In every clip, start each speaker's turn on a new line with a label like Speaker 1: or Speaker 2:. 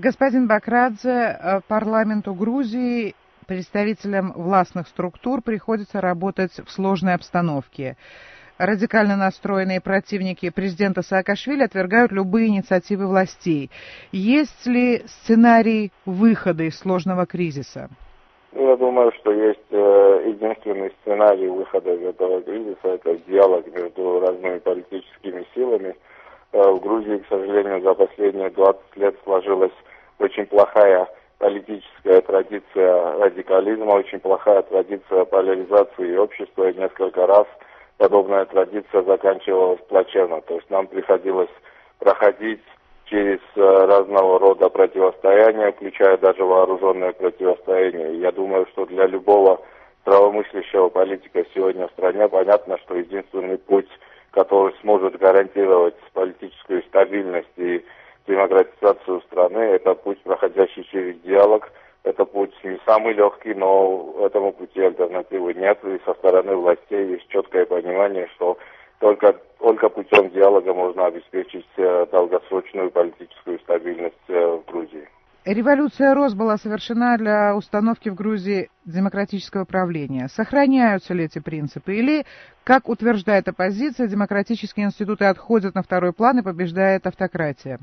Speaker 1: Господин Бакрадзе, э, парламенту Грузии представителям властных структур приходится работать в сложной обстановке. Радикально настроенные противники президента Саакашвили отвергают любые инициативы властей. Есть ли сценарий выхода из сложного кризиса?
Speaker 2: Ну, я думаю, что есть э, единственный сценарий выхода из этого кризиса, это диалог между разными политическими силами. Э, в Грузии, к сожалению, за последние 20 лет сложилась очень плохая политическая традиция радикализма, очень плохая традиция поляризации общества, и несколько раз подобная традиция заканчивалась плачевно. То есть нам приходилось проходить через э, разного рода противостояния, включая даже вооруженное противостояние. Я думаю, что для любого здравомыслящего политика сегодня в стране понятно, что единственный путь, который сможет гарантировать политическую стабильность и демократизацию страны. Это путь, проходящий через диалог. Это путь не самый легкий, но этому пути альтернативы нет. И со стороны властей есть четкое понимание, что только, только путем диалога можно обеспечить э, долгосрочную политическую стабильность э, в Грузии.
Speaker 1: Революция РОС была совершена для установки в Грузии демократического правления. Сохраняются ли эти принципы? Или, как утверждает оппозиция, демократические институты отходят на второй план и побеждает автократия?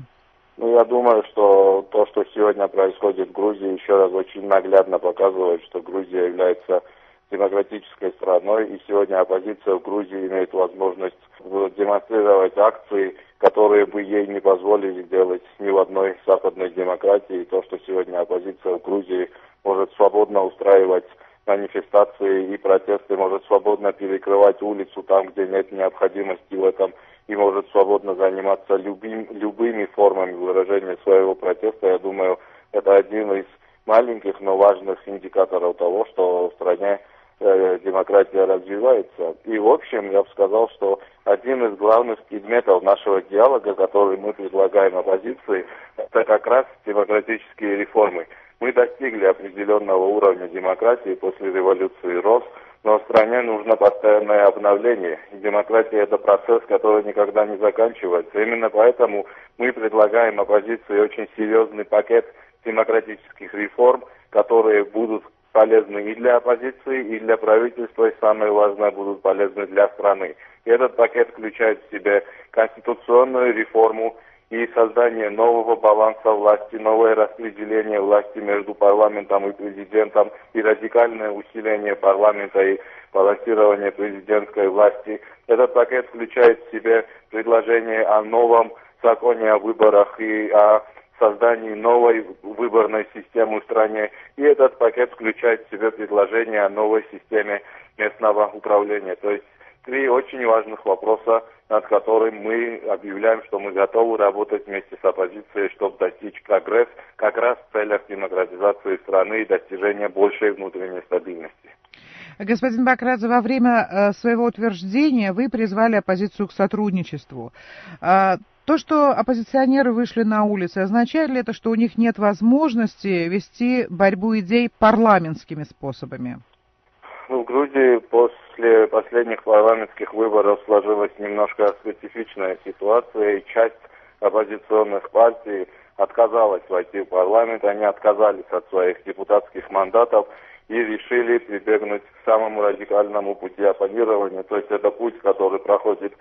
Speaker 2: Ну, я думаю, что то, что сегодня происходит в Грузии, еще раз очень наглядно показывает, что Грузия является демократической страной, и сегодня оппозиция в Грузии имеет возможность демонстрировать акции, которые бы ей не позволили делать ни в одной западной демократии. И то, что сегодня оппозиция в Грузии может свободно устраивать манифестации и протесты, может свободно перекрывать улицу там, где нет необходимости в этом и может свободно заниматься любым, любыми формами выражения своего протеста, я думаю, это один из маленьких, но важных индикаторов того, что в стране э, демократия развивается. И в общем, я бы сказал, что один из главных предметов нашего диалога, который мы предлагаем оппозиции, это как раз демократические реформы. Мы достигли определенного уровня демократии после революции РОС, но стране нужно постоянное обновление. Демократия – это процесс, который никогда не заканчивается. Именно поэтому мы предлагаем оппозиции очень серьезный пакет демократических реформ, которые будут полезны и для оппозиции, и для правительства, и самое важное, будут полезны для страны. И этот пакет включает в себя конституционную реформу, и создание нового баланса власти, новое распределение власти между парламентом и президентом и радикальное усиление парламента и балансирование президентской власти. Этот пакет включает в себя предложение о новом законе о выборах и о создании новой выборной системы в стране. И этот пакет включает в себя предложение о новой системе местного управления. То есть три очень важных вопроса, над которым мы объявляем, что мы готовы работать вместе с оппозицией, чтобы достичь прогресс как раз в целях демократизации страны и достижения большей внутренней стабильности.
Speaker 1: Господин Бакрадзе, во время э, своего утверждения вы призвали оппозицию к сотрудничеству. А, то, что оппозиционеры вышли на улицы, означает ли это, что у них нет возможности вести борьбу идей парламентскими способами?
Speaker 2: В Грузии после последних парламентских выборов сложилась немножко специфичная ситуация, и часть оппозиционных партий отказалась войти в парламент, они отказались от своих депутатских мандатов и решили прибегнуть к самому радикальному пути оппонирования, то есть это путь, который проходит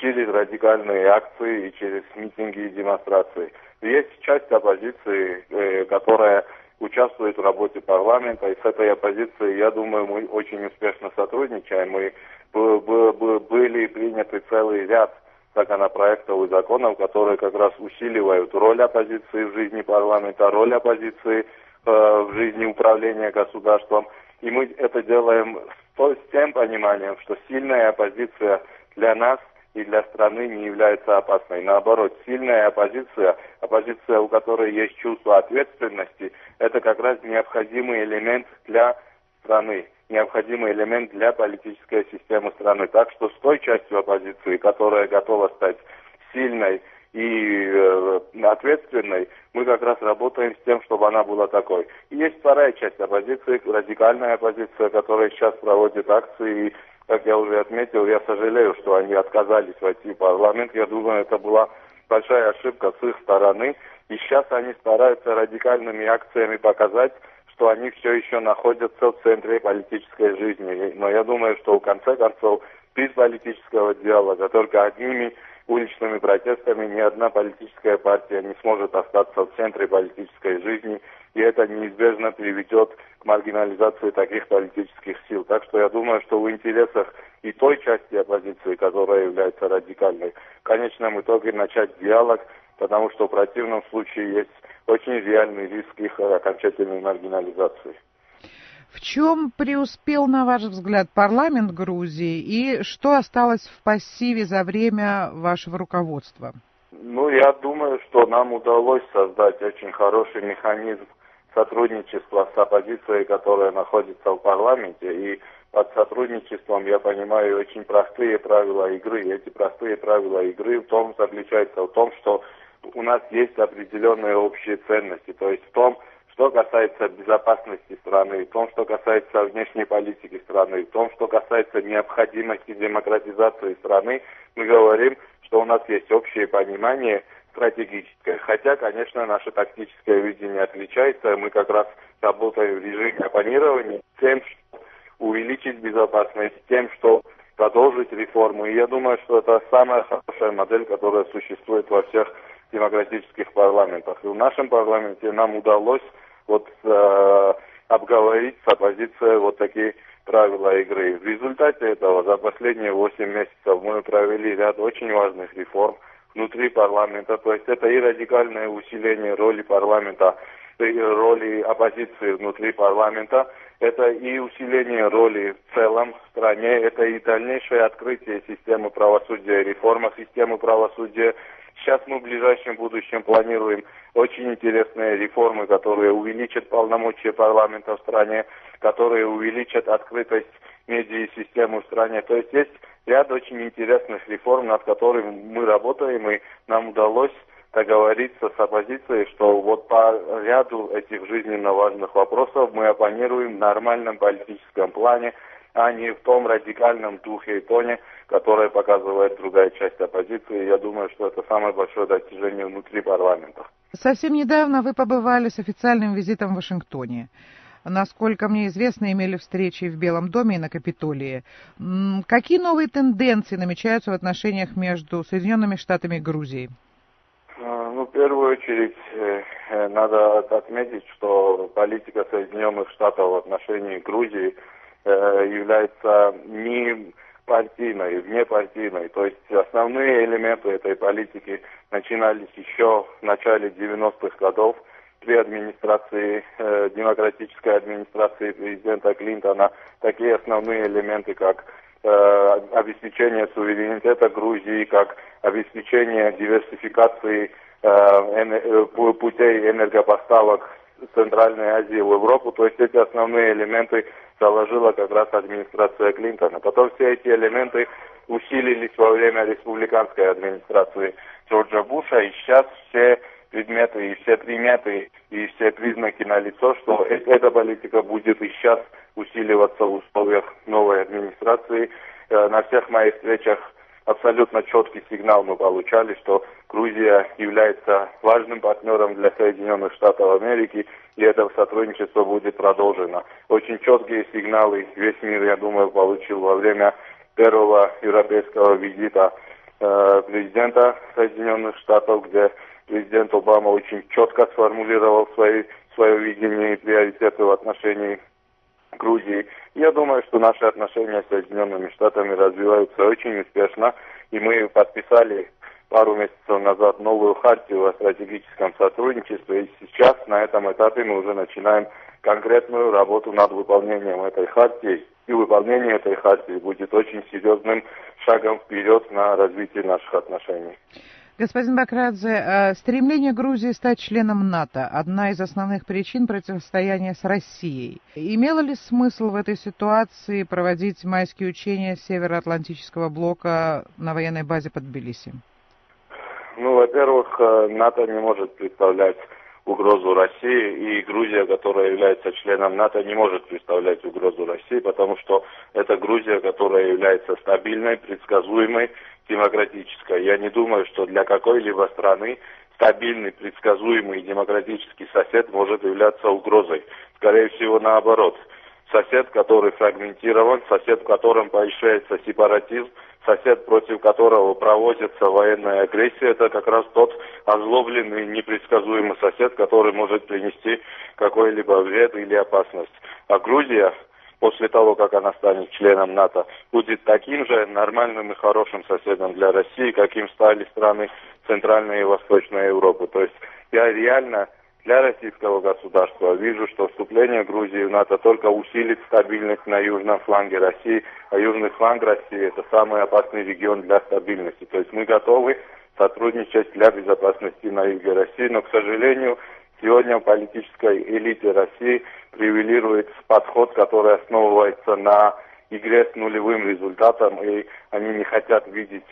Speaker 2: через радикальные акции и через митинги и демонстрации. Есть часть оппозиции, э, которая участвует в работе парламента, и с этой оппозицией, я думаю, мы очень успешно сотрудничаем. Мы были приняты целый ряд законопроектов и законов, которые как раз усиливают роль оппозиции в жизни парламента, роль оппозиции э, в жизни управления государством. И мы это делаем с, тем пониманием, что сильная оппозиция для нас – и для страны не является опасной. Наоборот, сильная оппозиция, оппозиция, у которой есть чувство ответственности, это как раз необходимый элемент для страны, необходимый элемент для политической системы страны. Так что с той частью оппозиции, которая готова стать сильной и э, ответственной, мы как раз работаем с тем, чтобы она была такой. И есть вторая часть оппозиции, радикальная оппозиция, которая сейчас проводит акции и как я уже отметил, я сожалею, что они отказались войти в парламент. Я думаю, это была большая ошибка с их стороны. И сейчас они стараются радикальными акциями показать, что они все еще находятся в центре политической жизни. Но я думаю, что в конце концов без политического диалога, только одними уличными протестами ни одна политическая партия не сможет остаться в центре политической жизни, и это неизбежно приведет к маргинализации таких политических сил. Так что я думаю, что в интересах и той части оппозиции, которая является радикальной, в конечном итоге начать диалог, потому что в противном случае есть очень реальный риск их окончательной маргинализации.
Speaker 1: В чем преуспел, на ваш взгляд, парламент Грузии и что осталось в пассиве за время вашего руководства?
Speaker 2: Ну, я думаю, что нам удалось создать очень хороший механизм сотрудничества с оппозицией, которая находится в парламенте. И под сотрудничеством я понимаю очень простые правила игры. И эти простые правила игры в том заключаются в том, что у нас есть определенные общие ценности. То есть в том, что касается безопасности страны, в том, что касается внешней политики страны, в том, что касается необходимости демократизации страны, мы говорим, что у нас есть общее понимание стратегическое. Хотя, конечно, наше тактическое видение отличается. Мы как раз работаем в режиме оппонирования тем, что увеличить безопасность, тем, что продолжить реформу. И я думаю, что это самая хорошая модель, которая существует во всех демократических парламентах. И в нашем парламенте нам удалось вот э, обговорить с оппозицией вот такие правила игры. В результате этого за последние 8 месяцев мы провели ряд очень важных реформ внутри парламента. То есть это и радикальное усиление роли парламента, и роли оппозиции внутри парламента, это и усиление роли в целом в стране, это и дальнейшее открытие системы правосудия, реформа системы правосудия, Сейчас мы в ближайшем будущем планируем очень интересные реформы, которые увеличат полномочия парламента в стране, которые увеличат открытость медиа-системы в стране. То есть есть ряд очень интересных реформ, над которыми мы работаем, и нам удалось договориться с оппозицией, что вот по ряду этих жизненно важных вопросов мы оппонируем в нормальном политическом плане, а не в том радикальном духе и тоне, которое показывает другая часть оппозиции. Я думаю, что это самое большое достижение внутри парламента.
Speaker 1: Совсем недавно вы побывали с официальным визитом в Вашингтоне. Насколько мне известно, имели встречи в Белом доме и на Капитолии. Какие новые тенденции намечаются в отношениях между Соединенными Штатами и Грузией?
Speaker 2: А, ну, в первую очередь, э, э, надо отметить, что политика Соединенных Штатов в отношении Грузии – Э, является не партийной, внепартийной. То есть основные элементы этой политики начинались еще в начале 90-х годов при администрации, э, демократической администрации президента Клинтона. Такие основные элементы, как э, обеспечение суверенитета Грузии, как обеспечение диверсификации э, э, путей энергопоставок Центральной Азии в Европу. То есть эти основные элементы заложила как раз администрация Клинтона. Потом все эти элементы усилились во время республиканской администрации Джорджа Буша, и сейчас все предметы и все приметы и все признаки на лицо, что э, эта политика будет и сейчас усиливаться в условиях новой администрации. Э, на всех моих встречах абсолютно четкий сигнал мы получали, что Грузия является важным партнером для Соединенных Штатов Америки, и это сотрудничество будет продолжено. Очень четкие сигналы весь мир, я думаю, получил во время первого европейского визита э, президента Соединенных Штатов, где президент Обама очень четко сформулировал свои, свое видение и приоритеты в отношении Грузии. Я думаю, что наши отношения с Соединенными Штатами развиваются очень успешно, и мы подписали пару месяцев назад новую хартию о стратегическом сотрудничестве, и сейчас на этом этапе мы уже начинаем конкретную работу над выполнением этой хартии, и выполнение этой хартии будет очень серьезным шагом вперед на развитие наших отношений.
Speaker 1: Господин Бакрадзе, э, стремление Грузии стать членом НАТО – одна из основных причин противостояния с Россией. Имело ли смысл в этой ситуации проводить майские учения Североатлантического блока на военной базе под Тбилиси?
Speaker 2: Ну, во-первых, э, НАТО не может представлять угрозу России, и Грузия, которая является членом НАТО, не может представлять угрозу России, потому что это Грузия, которая является стабильной, предсказуемой, демократической. Я не думаю, что для какой-либо страны стабильный, предсказуемый демократический сосед может являться угрозой. Скорее всего, наоборот. Сосед, который фрагментирован, сосед, в котором поощряется сепаратизм, сосед, против которого проводится военная агрессия, это как раз тот озлобленный, непредсказуемый сосед, который может принести какой-либо вред или опасность. А Грузия после того, как она станет членом НАТО, будет таким же нормальным и хорошим соседом для России, каким стали страны Центральной и Восточной Европы. То есть я реально для российского государства. Вижу, что вступление Грузии в НАТО только усилит стабильность на южном фланге России, а южный фланг России это самый опасный регион для стабильности. То есть мы готовы сотрудничать для безопасности на юге России, но, к сожалению, Сегодня в политической элите России превелирует подход, который основывается на игре с нулевым результатом, и они не хотят видеть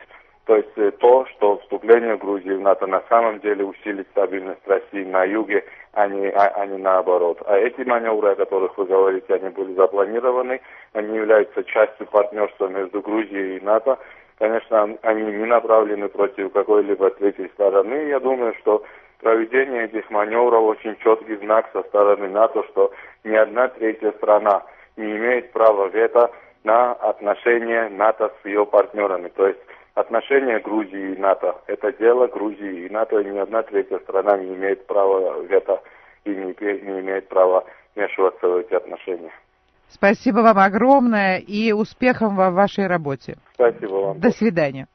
Speaker 2: то есть э, то, что вступление Грузии в НАТО на самом деле усилит стабильность России на юге, а не, а, а не наоборот. А эти маневры, о которых вы говорите, они были запланированы, они являются частью партнерства между Грузией и НАТО. Конечно, они не направлены против какой-либо третьей стороны. Я думаю, что проведение этих маневров очень четкий знак со стороны НАТО, что ни одна третья страна не имеет права вето на отношения НАТО с ее партнерами. То есть отношения Грузии и НАТО – это дело Грузии и НАТО, и ни одна третья страна не имеет права вето и не, не имеет права вмешиваться в эти отношения.
Speaker 1: Спасибо вам огромное и успехов в вашей работе.
Speaker 2: Спасибо вам.
Speaker 1: До свидания.